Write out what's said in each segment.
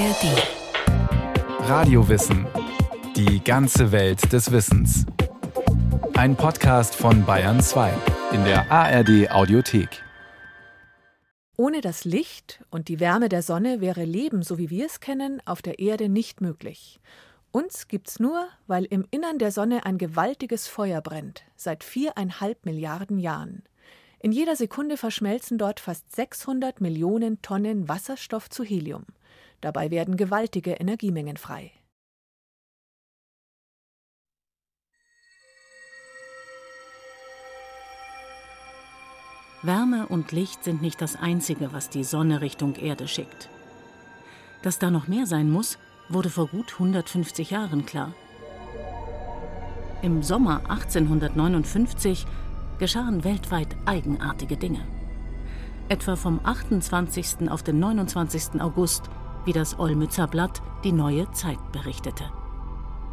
ARD. Radiowissen. Die ganze Welt des Wissens. Ein Podcast von Bayern 2 in der ARD Audiothek. Ohne das Licht und die Wärme der Sonne wäre Leben, so wie wir es kennen, auf der Erde nicht möglich. Uns gibt's nur, weil im Innern der Sonne ein gewaltiges Feuer brennt, seit viereinhalb Milliarden Jahren. In jeder Sekunde verschmelzen dort fast 600 Millionen Tonnen Wasserstoff zu Helium. Dabei werden gewaltige Energiemengen frei. Wärme und Licht sind nicht das Einzige, was die Sonne Richtung Erde schickt. Dass da noch mehr sein muss, wurde vor gut 150 Jahren klar. Im Sommer 1859 geschahen weltweit eigenartige Dinge. Etwa vom 28. auf den 29. August, wie das Olmützer Blatt die neue Zeit berichtete.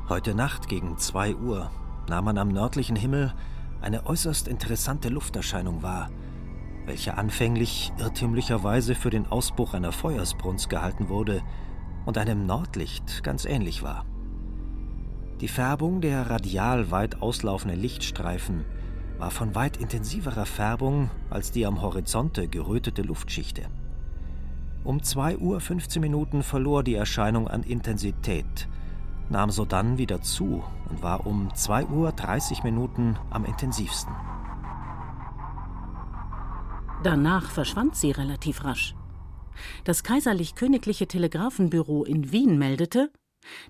Heute Nacht gegen 2 Uhr nahm man am nördlichen Himmel eine äußerst interessante Lufterscheinung wahr, welche anfänglich irrtümlicherweise für den Ausbruch einer Feuersbrunst gehalten wurde und einem Nordlicht ganz ähnlich war. Die Färbung der radial weit auslaufenden Lichtstreifen war von weit intensiverer Färbung als die am Horizonte gerötete Luftschichte. Um 2 Uhr 15 Minuten verlor die Erscheinung an Intensität, nahm sodann wieder zu und war um 2 Uhr 30 Minuten am intensivsten. Danach verschwand sie relativ rasch. Das kaiserlich-königliche Telegrafenbüro in Wien meldete,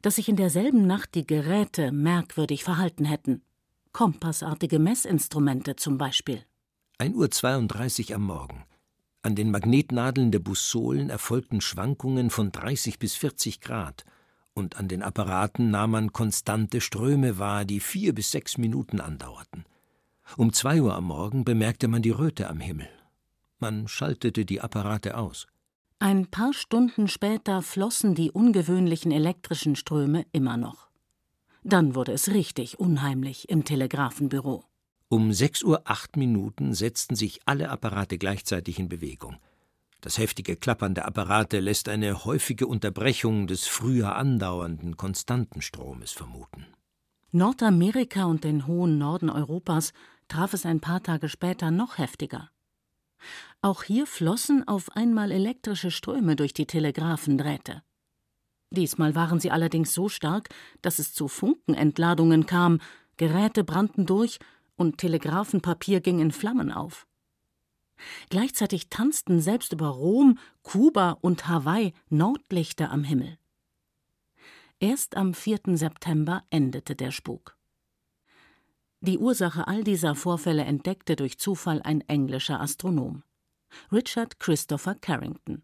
dass sich in derselben Nacht die Geräte merkwürdig verhalten hätten kompassartige Messinstrumente zum Beispiel. 1.32 Uhr am Morgen. An den Magnetnadeln der Bussolen erfolgten Schwankungen von 30 bis 40 Grad, und an den Apparaten nahm man konstante Ströme wahr, die vier bis sechs Minuten andauerten. Um zwei Uhr am Morgen bemerkte man die Röte am Himmel. Man schaltete die Apparate aus. Ein paar Stunden später flossen die ungewöhnlichen elektrischen Ströme immer noch. Dann wurde es richtig unheimlich im Telegrafenbüro. Um sechs Uhr acht Minuten setzten sich alle Apparate gleichzeitig in Bewegung. Das heftige Klappern der Apparate lässt eine häufige Unterbrechung des früher andauernden konstanten Stromes vermuten. Nordamerika und den hohen Norden Europas traf es ein paar Tage später noch heftiger. Auch hier flossen auf einmal elektrische Ströme durch die Telegraphendrähte. Diesmal waren sie allerdings so stark, dass es zu Funkenentladungen kam, Geräte brannten durch und Telegrafenpapier ging in Flammen auf. Gleichzeitig tanzten selbst über Rom, Kuba und Hawaii Nordlichter am Himmel. Erst am 4. September endete der Spuk. Die Ursache all dieser Vorfälle entdeckte durch Zufall ein englischer Astronom, Richard Christopher Carrington.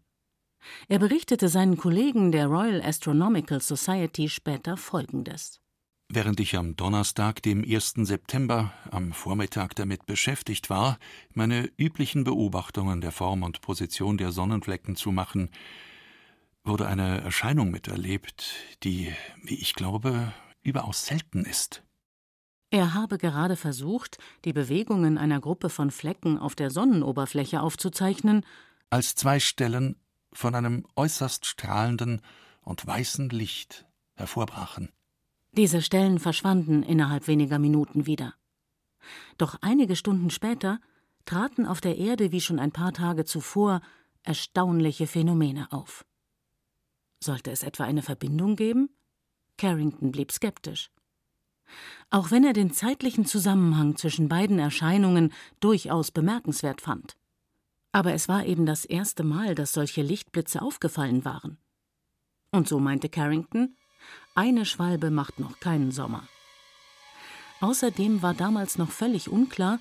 Er berichtete seinen Kollegen der Royal Astronomical Society später Folgendes. Während ich am Donnerstag, dem 1. September, am Vormittag damit beschäftigt war, meine üblichen Beobachtungen der Form und Position der Sonnenflecken zu machen, wurde eine Erscheinung miterlebt, die, wie ich glaube, überaus selten ist. Er habe gerade versucht, die Bewegungen einer Gruppe von Flecken auf der Sonnenoberfläche aufzuzeichnen, als zwei Stellen von einem äußerst strahlenden und weißen Licht hervorbrachen. Diese Stellen verschwanden innerhalb weniger Minuten wieder. Doch einige Stunden später traten auf der Erde wie schon ein paar Tage zuvor erstaunliche Phänomene auf. Sollte es etwa eine Verbindung geben? Carrington blieb skeptisch. Auch wenn er den zeitlichen Zusammenhang zwischen beiden Erscheinungen durchaus bemerkenswert fand. Aber es war eben das erste Mal, dass solche Lichtblitze aufgefallen waren. Und so meinte Carrington, eine Schwalbe macht noch keinen Sommer. Außerdem war damals noch völlig unklar,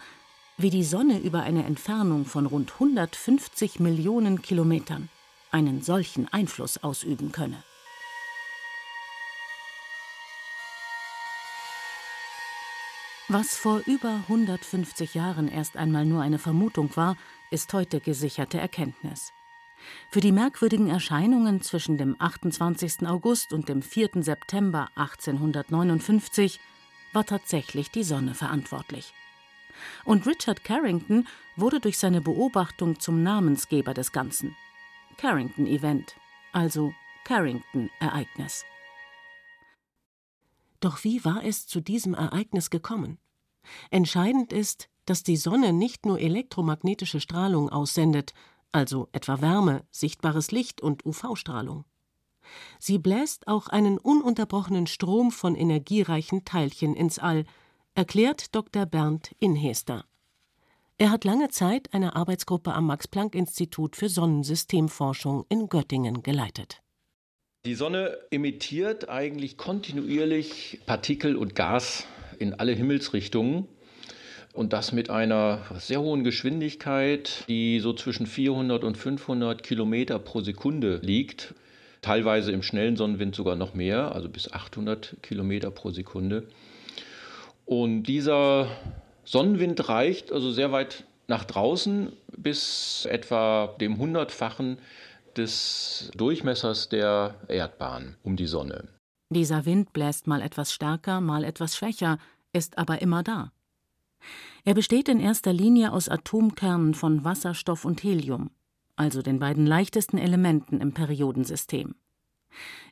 wie die Sonne über eine Entfernung von rund 150 Millionen Kilometern einen solchen Einfluss ausüben könne. Was vor über 150 Jahren erst einmal nur eine Vermutung war, ist heute gesicherte Erkenntnis. Für die merkwürdigen Erscheinungen zwischen dem 28. August und dem 4. September 1859 war tatsächlich die Sonne verantwortlich. Und Richard Carrington wurde durch seine Beobachtung zum Namensgeber des Ganzen. Carrington Event, also Carrington-Ereignis. Doch wie war es zu diesem Ereignis gekommen? Entscheidend ist, dass die Sonne nicht nur elektromagnetische Strahlung aussendet, also etwa Wärme, sichtbares Licht und UV-Strahlung. Sie bläst auch einen ununterbrochenen Strom von energiereichen Teilchen ins All, erklärt Dr. Bernd Inhester. Er hat lange Zeit eine Arbeitsgruppe am Max-Planck-Institut für Sonnensystemforschung in Göttingen geleitet. Die Sonne emittiert eigentlich kontinuierlich Partikel und Gas in alle Himmelsrichtungen und das mit einer sehr hohen Geschwindigkeit, die so zwischen 400 und 500 Kilometer pro Sekunde liegt. Teilweise im schnellen Sonnenwind sogar noch mehr, also bis 800 Kilometer pro Sekunde. Und dieser Sonnenwind reicht also sehr weit nach draußen bis etwa dem hundertfachen des Durchmessers der Erdbahn um die Sonne. Dieser Wind bläst mal etwas stärker, mal etwas schwächer, ist aber immer da. Er besteht in erster Linie aus Atomkernen von Wasserstoff und Helium, also den beiden leichtesten Elementen im Periodensystem.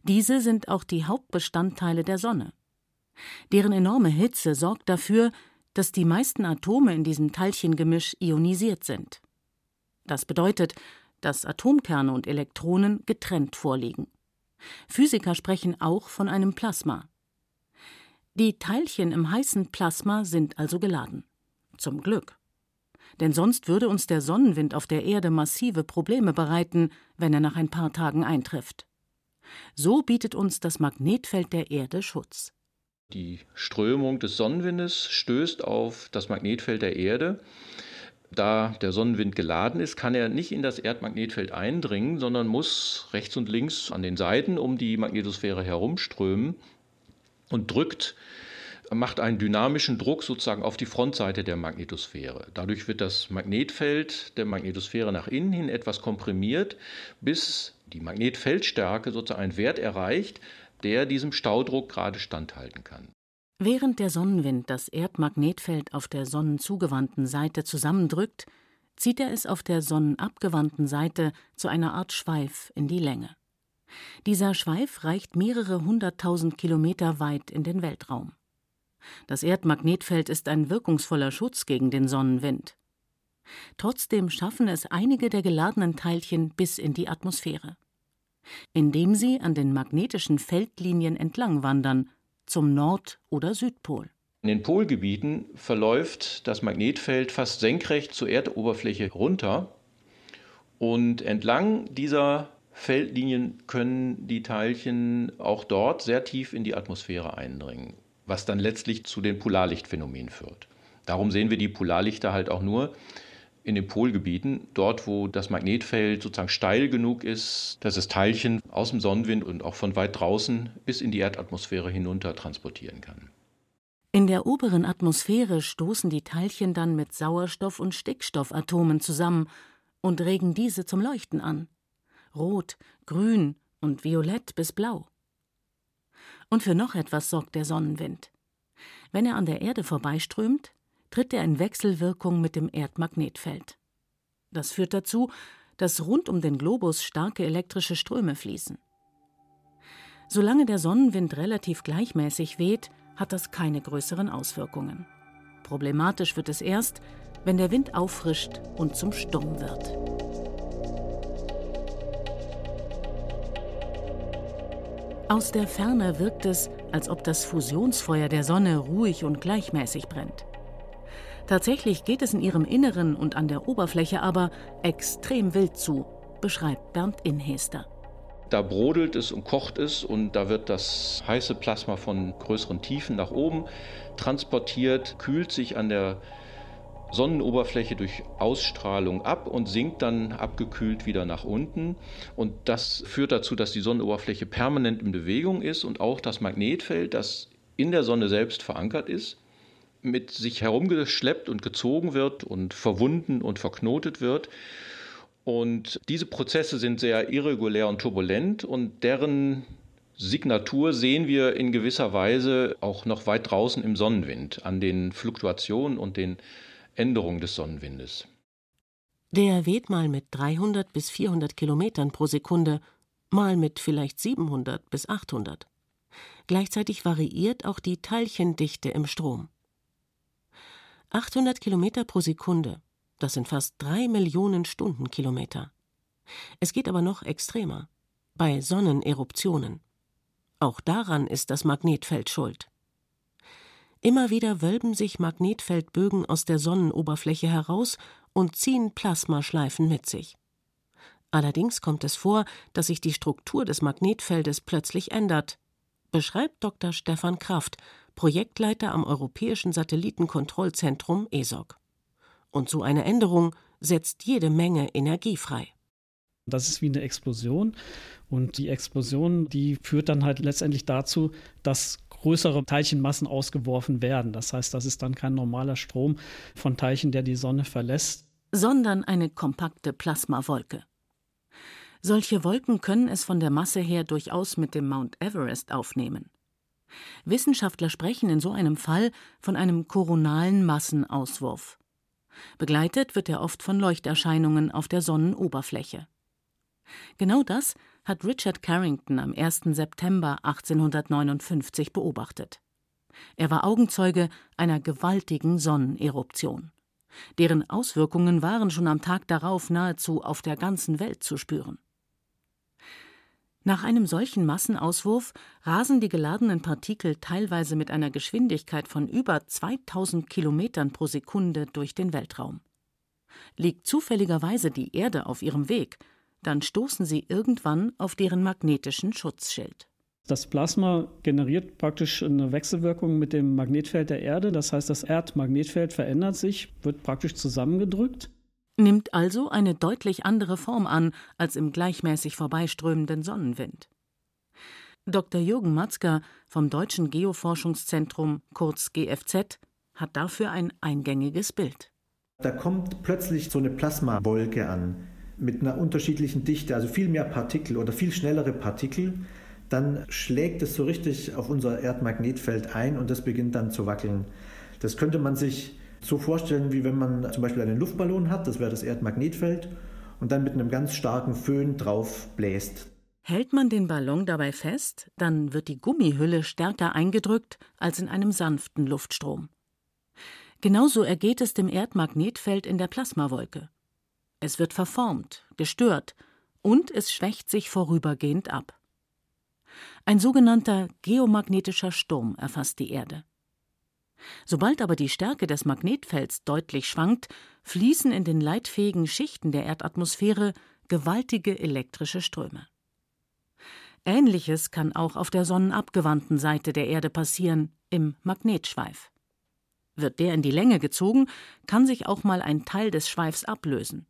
Diese sind auch die Hauptbestandteile der Sonne. Deren enorme Hitze sorgt dafür, dass die meisten Atome in diesem Teilchengemisch ionisiert sind. Das bedeutet, dass Atomkerne und Elektronen getrennt vorliegen. Physiker sprechen auch von einem Plasma. Die Teilchen im heißen Plasma sind also geladen. Zum Glück. Denn sonst würde uns der Sonnenwind auf der Erde massive Probleme bereiten, wenn er nach ein paar Tagen eintrifft. So bietet uns das Magnetfeld der Erde Schutz. Die Strömung des Sonnenwindes stößt auf das Magnetfeld der Erde da der Sonnenwind geladen ist, kann er nicht in das Erdmagnetfeld eindringen, sondern muss rechts und links an den Seiten um die Magnetosphäre herumströmen und drückt, macht einen dynamischen Druck sozusagen auf die Frontseite der Magnetosphäre. Dadurch wird das Magnetfeld der Magnetosphäre nach innen hin etwas komprimiert, bis die Magnetfeldstärke sozusagen einen Wert erreicht, der diesem Staudruck gerade standhalten kann. Während der Sonnenwind das Erdmagnetfeld auf der sonnenzugewandten Seite zusammendrückt, zieht er es auf der sonnenabgewandten Seite zu einer Art Schweif in die Länge. Dieser Schweif reicht mehrere hunderttausend Kilometer weit in den Weltraum. Das Erdmagnetfeld ist ein wirkungsvoller Schutz gegen den Sonnenwind. Trotzdem schaffen es einige der geladenen Teilchen bis in die Atmosphäre. Indem sie an den magnetischen Feldlinien entlang wandern zum Nord- oder Südpol. In den Polgebieten verläuft das Magnetfeld fast senkrecht zur Erdoberfläche runter und entlang dieser Feldlinien können die Teilchen auch dort sehr tief in die Atmosphäre eindringen, was dann letztlich zu den Polarlichtphänomenen führt. Darum sehen wir die Polarlichter halt auch nur in den Polgebieten, dort wo das Magnetfeld sozusagen steil genug ist, dass es Teilchen aus dem Sonnenwind und auch von weit draußen bis in die Erdatmosphäre hinunter transportieren kann. In der oberen Atmosphäre stoßen die Teilchen dann mit Sauerstoff- und Stickstoffatomen zusammen und regen diese zum Leuchten an. Rot, grün und violett bis blau. Und für noch etwas sorgt der Sonnenwind. Wenn er an der Erde vorbeiströmt, tritt er in Wechselwirkung mit dem Erdmagnetfeld. Das führt dazu, dass rund um den Globus starke elektrische Ströme fließen. Solange der Sonnenwind relativ gleichmäßig weht, hat das keine größeren Auswirkungen. Problematisch wird es erst, wenn der Wind auffrischt und zum Sturm wird. Aus der Ferne wirkt es, als ob das Fusionsfeuer der Sonne ruhig und gleichmäßig brennt. Tatsächlich geht es in ihrem Inneren und an der Oberfläche aber extrem wild zu, beschreibt Bernd Inhester. Da brodelt es und kocht es und da wird das heiße Plasma von größeren Tiefen nach oben transportiert, kühlt sich an der Sonnenoberfläche durch Ausstrahlung ab und sinkt dann abgekühlt wieder nach unten. Und das führt dazu, dass die Sonnenoberfläche permanent in Bewegung ist und auch das Magnetfeld, das in der Sonne selbst verankert ist, mit sich herumgeschleppt und gezogen wird und verwunden und verknotet wird. Und diese Prozesse sind sehr irregulär und turbulent und deren Signatur sehen wir in gewisser Weise auch noch weit draußen im Sonnenwind an den Fluktuationen und den Änderungen des Sonnenwindes. Der weht mal mit 300 bis 400 Kilometern pro Sekunde mal mit vielleicht 700 bis 800. Gleichzeitig variiert auch die Teilchendichte im Strom. 800 Kilometer pro Sekunde, das sind fast drei Millionen Stundenkilometer. Es geht aber noch extremer. Bei Sonneneruptionen. Auch daran ist das Magnetfeld schuld. Immer wieder wölben sich Magnetfeldbögen aus der Sonnenoberfläche heraus und ziehen Plasmaschleifen mit sich. Allerdings kommt es vor, dass sich die Struktur des Magnetfeldes plötzlich ändert, beschreibt Dr. Stefan Kraft, Projektleiter am Europäischen Satellitenkontrollzentrum ESOC. Und so eine Änderung setzt jede Menge Energie frei. Das ist wie eine Explosion. Und die Explosion, die führt dann halt letztendlich dazu, dass größere Teilchenmassen ausgeworfen werden. Das heißt, das ist dann kein normaler Strom von Teilchen, der die Sonne verlässt, sondern eine kompakte Plasmawolke. Solche Wolken können es von der Masse her durchaus mit dem Mount Everest aufnehmen. Wissenschaftler sprechen in so einem Fall von einem koronalen Massenauswurf. Begleitet wird er oft von Leuchterscheinungen auf der Sonnenoberfläche. Genau das hat Richard Carrington am 1. September 1859 beobachtet. Er war Augenzeuge einer gewaltigen Sonneneruption. Deren Auswirkungen waren schon am Tag darauf nahezu auf der ganzen Welt zu spüren. Nach einem solchen Massenauswurf rasen die geladenen Partikel teilweise mit einer Geschwindigkeit von über 2000 Kilometern pro Sekunde durch den Weltraum. Liegt zufälligerweise die Erde auf ihrem Weg, dann stoßen sie irgendwann auf deren magnetischen Schutzschild. Das Plasma generiert praktisch eine Wechselwirkung mit dem Magnetfeld der Erde. Das heißt, das Erdmagnetfeld verändert sich, wird praktisch zusammengedrückt. Nimmt also eine deutlich andere Form an als im gleichmäßig vorbeiströmenden Sonnenwind. Dr. Jürgen Matzker vom Deutschen Geoforschungszentrum, kurz GFZ, hat dafür ein eingängiges Bild. Da kommt plötzlich so eine Plasmawolke an mit einer unterschiedlichen Dichte, also viel mehr Partikel oder viel schnellere Partikel, dann schlägt es so richtig auf unser Erdmagnetfeld ein und das beginnt dann zu wackeln. Das könnte man sich so vorstellen, wie wenn man zum Beispiel einen Luftballon hat, das wäre das Erdmagnetfeld, und dann mit einem ganz starken Föhn drauf bläst. Hält man den Ballon dabei fest, dann wird die Gummihülle stärker eingedrückt als in einem sanften Luftstrom. Genauso ergeht es dem Erdmagnetfeld in der Plasmawolke. Es wird verformt, gestört und es schwächt sich vorübergehend ab. Ein sogenannter geomagnetischer Sturm erfasst die Erde. Sobald aber die Stärke des Magnetfelds deutlich schwankt, fließen in den leitfähigen Schichten der Erdatmosphäre gewaltige elektrische Ströme. Ähnliches kann auch auf der sonnenabgewandten Seite der Erde passieren, im Magnetschweif. Wird der in die Länge gezogen, kann sich auch mal ein Teil des Schweifs ablösen.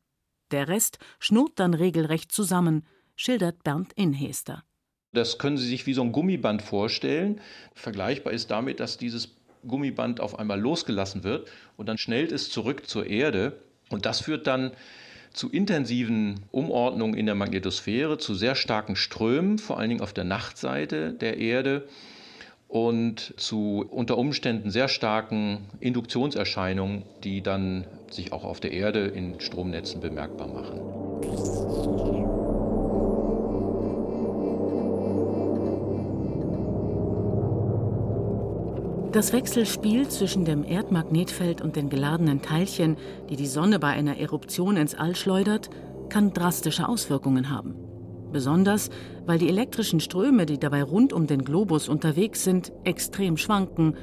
Der Rest schnurrt dann regelrecht zusammen, schildert Bernd Inhester. Das können Sie sich wie so ein Gummiband vorstellen. Vergleichbar ist damit, dass dieses Gummiband auf einmal losgelassen wird und dann schnellt es zurück zur Erde. Und das führt dann zu intensiven Umordnungen in der Magnetosphäre, zu sehr starken Strömen, vor allen Dingen auf der Nachtseite der Erde und zu unter Umständen sehr starken Induktionserscheinungen, die dann sich auch auf der Erde in Stromnetzen bemerkbar machen. Das Wechselspiel zwischen dem Erdmagnetfeld und den geladenen Teilchen, die die Sonne bei einer Eruption ins All schleudert, kann drastische Auswirkungen haben. Besonders, weil die elektrischen Ströme, die dabei rund um den Globus unterwegs sind, extrem schwanken,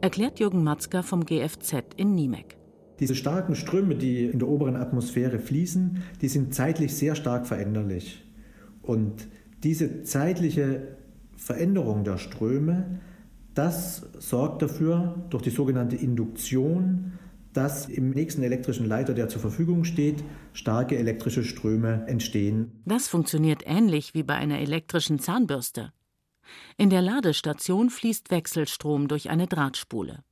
erklärt Jürgen Matzka vom GFZ in Niemek. Diese starken Ströme, die in der oberen Atmosphäre fließen, die sind zeitlich sehr stark veränderlich. Und diese zeitliche Veränderung der Ströme, das sorgt dafür, durch die sogenannte Induktion, dass im nächsten elektrischen Leiter, der zur Verfügung steht, starke elektrische Ströme entstehen. Das funktioniert ähnlich wie bei einer elektrischen Zahnbürste. In der Ladestation fließt Wechselstrom durch eine Drahtspule.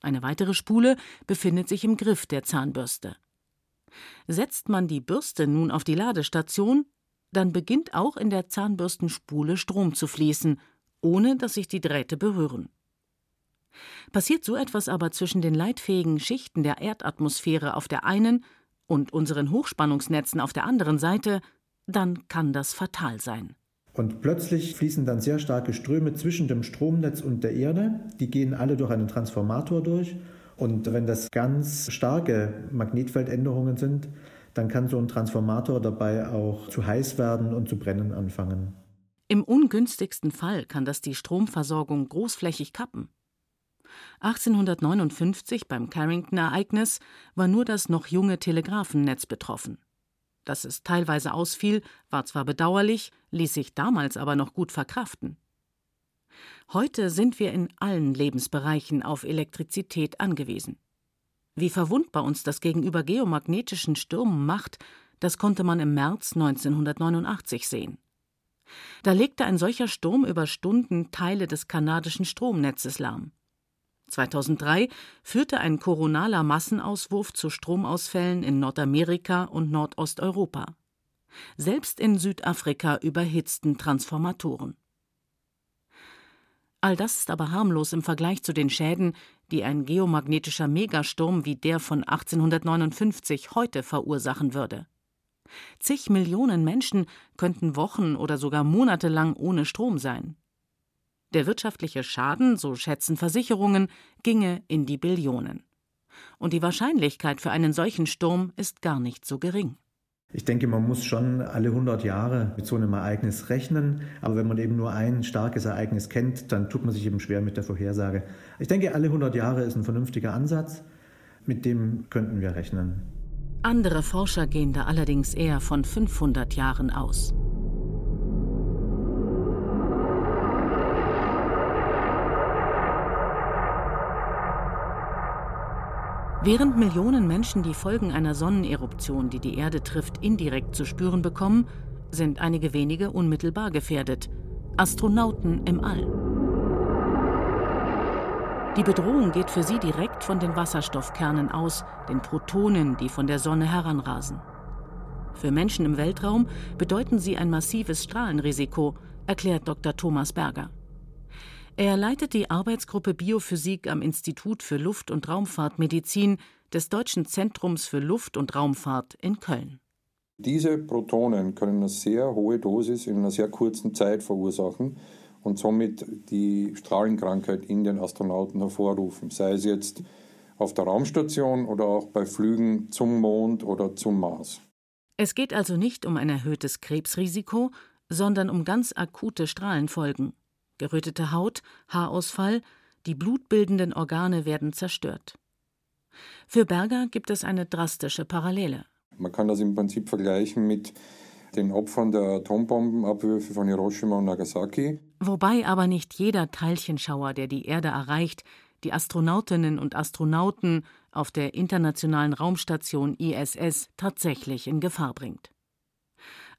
Eine weitere Spule befindet sich im Griff der Zahnbürste. Setzt man die Bürste nun auf die Ladestation, dann beginnt auch in der Zahnbürstenspule Strom zu fließen, ohne dass sich die Drähte berühren. Passiert so etwas aber zwischen den leitfähigen Schichten der Erdatmosphäre auf der einen und unseren Hochspannungsnetzen auf der anderen Seite, dann kann das fatal sein. Und plötzlich fließen dann sehr starke Ströme zwischen dem Stromnetz und der Erde. Die gehen alle durch einen Transformator durch. Und wenn das ganz starke Magnetfeldänderungen sind, dann kann so ein Transformator dabei auch zu heiß werden und zu brennen anfangen. Im ungünstigsten Fall kann das die Stromversorgung großflächig kappen. 1859 beim Carrington-Ereignis war nur das noch junge Telegrafennetz betroffen. Dass es teilweise ausfiel, war zwar bedauerlich, ließ sich damals aber noch gut verkraften. Heute sind wir in allen Lebensbereichen auf Elektrizität angewiesen. Wie verwundbar uns das gegenüber geomagnetischen Stürmen macht, das konnte man im März 1989 sehen. Da legte ein solcher Sturm über Stunden Teile des kanadischen Stromnetzes lahm. 2003 führte ein koronaler Massenauswurf zu Stromausfällen in Nordamerika und Nordosteuropa. Selbst in Südafrika überhitzten Transformatoren. All das ist aber harmlos im Vergleich zu den Schäden, die ein geomagnetischer Megasturm wie der von 1859 heute verursachen würde. Zig Millionen Menschen könnten Wochen oder sogar Monate lang ohne Strom sein. Der wirtschaftliche Schaden, so schätzen Versicherungen, ginge in die Billionen. Und die Wahrscheinlichkeit für einen solchen Sturm ist gar nicht so gering. Ich denke, man muss schon alle 100 Jahre mit so einem Ereignis rechnen. Aber wenn man eben nur ein starkes Ereignis kennt, dann tut man sich eben schwer mit der Vorhersage. Ich denke, alle 100 Jahre ist ein vernünftiger Ansatz. Mit dem könnten wir rechnen. Andere Forscher gehen da allerdings eher von 500 Jahren aus. Während Millionen Menschen die Folgen einer Sonneneruption, die die Erde trifft, indirekt zu spüren bekommen, sind einige wenige unmittelbar gefährdet. Astronauten im All. Die Bedrohung geht für sie direkt von den Wasserstoffkernen aus, den Protonen, die von der Sonne heranrasen. Für Menschen im Weltraum bedeuten sie ein massives Strahlenrisiko, erklärt Dr. Thomas Berger. Er leitet die Arbeitsgruppe Biophysik am Institut für Luft- und Raumfahrtmedizin des Deutschen Zentrums für Luft- und Raumfahrt in Köln. Diese Protonen können eine sehr hohe Dosis in einer sehr kurzen Zeit verursachen und somit die Strahlenkrankheit in den Astronauten hervorrufen, sei es jetzt auf der Raumstation oder auch bei Flügen zum Mond oder zum Mars. Es geht also nicht um ein erhöhtes Krebsrisiko, sondern um ganz akute Strahlenfolgen gerötete Haut, Haarausfall, die blutbildenden Organe werden zerstört. Für Berger gibt es eine drastische Parallele. Man kann das im Prinzip vergleichen mit den Opfern der Atombombenabwürfe von Hiroshima und Nagasaki. Wobei aber nicht jeder Teilchenschauer, der die Erde erreicht, die Astronautinnen und Astronauten auf der internationalen Raumstation ISS tatsächlich in Gefahr bringt.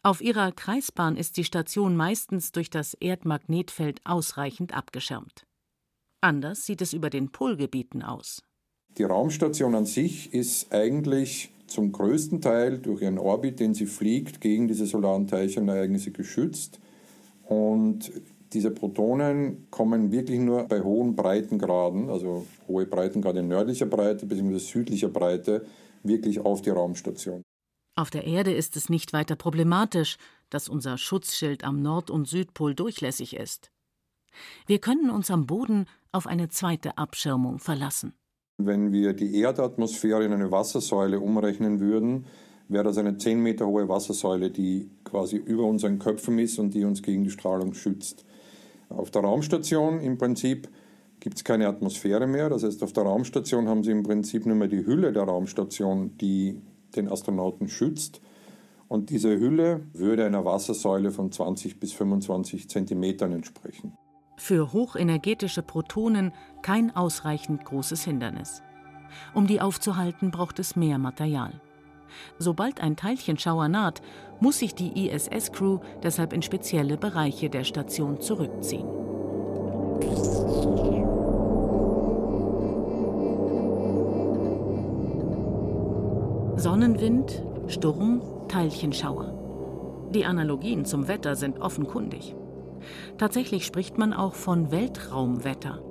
Auf ihrer Kreisbahn ist die Station meistens durch das Erdmagnetfeld ausreichend abgeschirmt. Anders sieht es über den Polgebieten aus. Die Raumstation an sich ist eigentlich zum größten Teil durch ihren Orbit, den sie fliegt, gegen diese solaren Teilchenereignisse geschützt. Und diese Protonen kommen wirklich nur bei hohen Breitengraden, also hohe Breitengrade nördlicher Breite bzw. südlicher Breite, wirklich auf die Raumstation. Auf der Erde ist es nicht weiter problematisch, dass unser Schutzschild am Nord- und Südpol durchlässig ist. Wir können uns am Boden auf eine zweite Abschirmung verlassen. Wenn wir die Erdatmosphäre in eine Wassersäule umrechnen würden, wäre das eine 10 Meter hohe Wassersäule, die quasi über unseren Köpfen ist und die uns gegen die Strahlung schützt. Auf der Raumstation im Prinzip gibt es keine Atmosphäre mehr. Das heißt, auf der Raumstation haben Sie im Prinzip nur mehr die Hülle der Raumstation, die den Astronauten schützt. Und diese Hülle würde einer Wassersäule von 20 bis 25 Zentimetern entsprechen. Für hochenergetische Protonen kein ausreichend großes Hindernis. Um die aufzuhalten, braucht es mehr Material. Sobald ein Teilchenschauer naht, muss sich die ISS-Crew deshalb in spezielle Bereiche der Station zurückziehen. Sonnenwind, Sturm, Teilchenschauer. Die Analogien zum Wetter sind offenkundig. Tatsächlich spricht man auch von Weltraumwetter.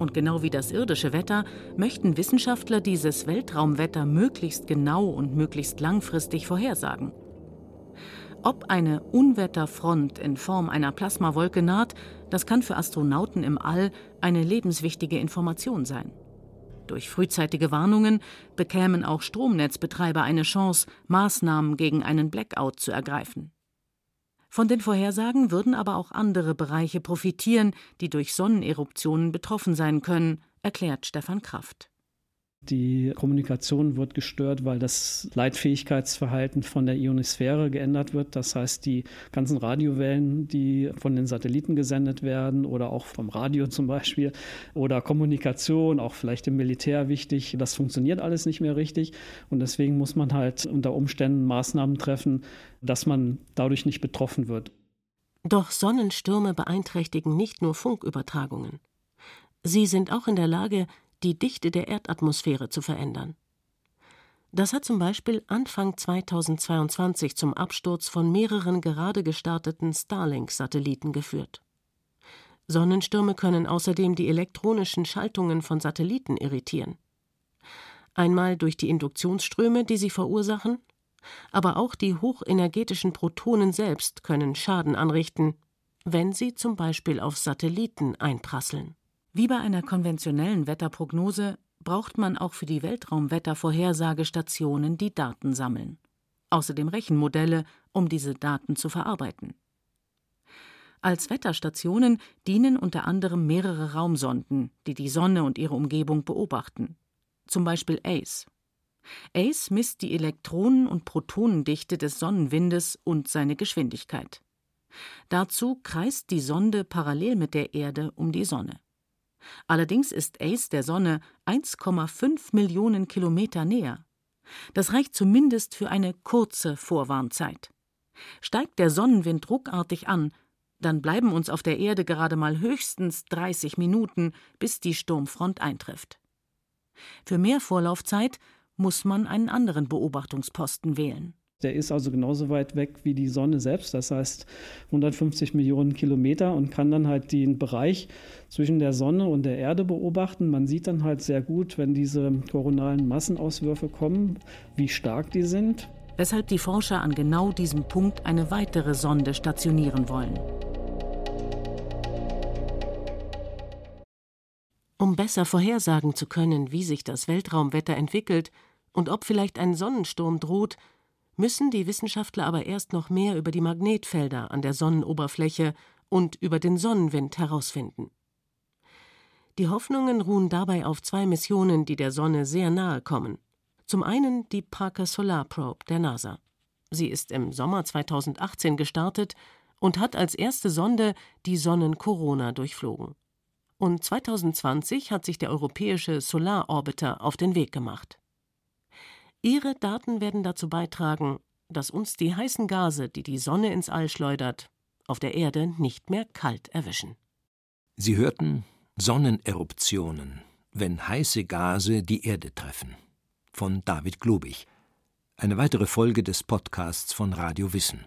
Und genau wie das irdische Wetter möchten Wissenschaftler dieses Weltraumwetter möglichst genau und möglichst langfristig vorhersagen. Ob eine Unwetterfront in Form einer Plasmawolke naht, das kann für Astronauten im All eine lebenswichtige Information sein. Durch frühzeitige Warnungen bekämen auch Stromnetzbetreiber eine Chance, Maßnahmen gegen einen Blackout zu ergreifen. Von den Vorhersagen würden aber auch andere Bereiche profitieren, die durch Sonneneruptionen betroffen sein können, erklärt Stefan Kraft. Die Kommunikation wird gestört, weil das Leitfähigkeitsverhalten von der Ionosphäre geändert wird. Das heißt, die ganzen Radiowellen, die von den Satelliten gesendet werden oder auch vom Radio zum Beispiel oder Kommunikation, auch vielleicht im Militär wichtig, das funktioniert alles nicht mehr richtig. Und deswegen muss man halt unter Umständen Maßnahmen treffen, dass man dadurch nicht betroffen wird. Doch Sonnenstürme beeinträchtigen nicht nur Funkübertragungen. Sie sind auch in der Lage, die Dichte der Erdatmosphäre zu verändern. Das hat zum Beispiel Anfang 2022 zum Absturz von mehreren gerade gestarteten Starlink-Satelliten geführt. Sonnenstürme können außerdem die elektronischen Schaltungen von Satelliten irritieren. Einmal durch die Induktionsströme, die sie verursachen, aber auch die hochenergetischen Protonen selbst können Schaden anrichten, wenn sie zum Beispiel auf Satelliten einprasseln. Wie bei einer konventionellen Wetterprognose braucht man auch für die Weltraumwettervorhersagestationen, die Daten sammeln. Außerdem Rechenmodelle, um diese Daten zu verarbeiten. Als Wetterstationen dienen unter anderem mehrere Raumsonden, die die Sonne und ihre Umgebung beobachten. Zum Beispiel ACE. ACE misst die Elektronen- und Protonendichte des Sonnenwindes und seine Geschwindigkeit. Dazu kreist die Sonde parallel mit der Erde um die Sonne. Allerdings ist Ace der Sonne 1,5 Millionen Kilometer näher. Das reicht zumindest für eine kurze Vorwarnzeit. Steigt der Sonnenwind ruckartig an, dann bleiben uns auf der Erde gerade mal höchstens 30 Minuten, bis die Sturmfront eintrifft. Für mehr Vorlaufzeit muss man einen anderen Beobachtungsposten wählen. Der ist also genauso weit weg wie die Sonne selbst, das heißt 150 Millionen Kilometer und kann dann halt den Bereich zwischen der Sonne und der Erde beobachten. Man sieht dann halt sehr gut, wenn diese koronalen Massenauswürfe kommen, wie stark die sind. Weshalb die Forscher an genau diesem Punkt eine weitere Sonde stationieren wollen. Um besser vorhersagen zu können, wie sich das Weltraumwetter entwickelt und ob vielleicht ein Sonnensturm droht, müssen die Wissenschaftler aber erst noch mehr über die Magnetfelder an der Sonnenoberfläche und über den Sonnenwind herausfinden. Die Hoffnungen ruhen dabei auf zwei Missionen, die der Sonne sehr nahe kommen. Zum einen die Parker Solar Probe der NASA. Sie ist im Sommer 2018 gestartet und hat als erste Sonde die Sonnenkorona durchflogen. Und 2020 hat sich der europäische Solar Orbiter auf den Weg gemacht. Ihre Daten werden dazu beitragen, dass uns die heißen Gase, die die Sonne ins All schleudert, auf der Erde nicht mehr kalt erwischen. Sie hörten Sonneneruptionen, wenn heiße Gase die Erde treffen. Von David Globig. Eine weitere Folge des Podcasts von Radio Wissen.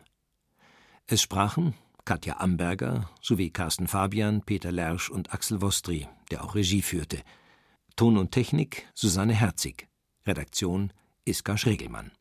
Es sprachen Katja Amberger sowie Carsten Fabian, Peter Lersch und Axel Wostri, der auch Regie führte. Ton und Technik Susanne Herzig. Redaktion Iska Schregelmann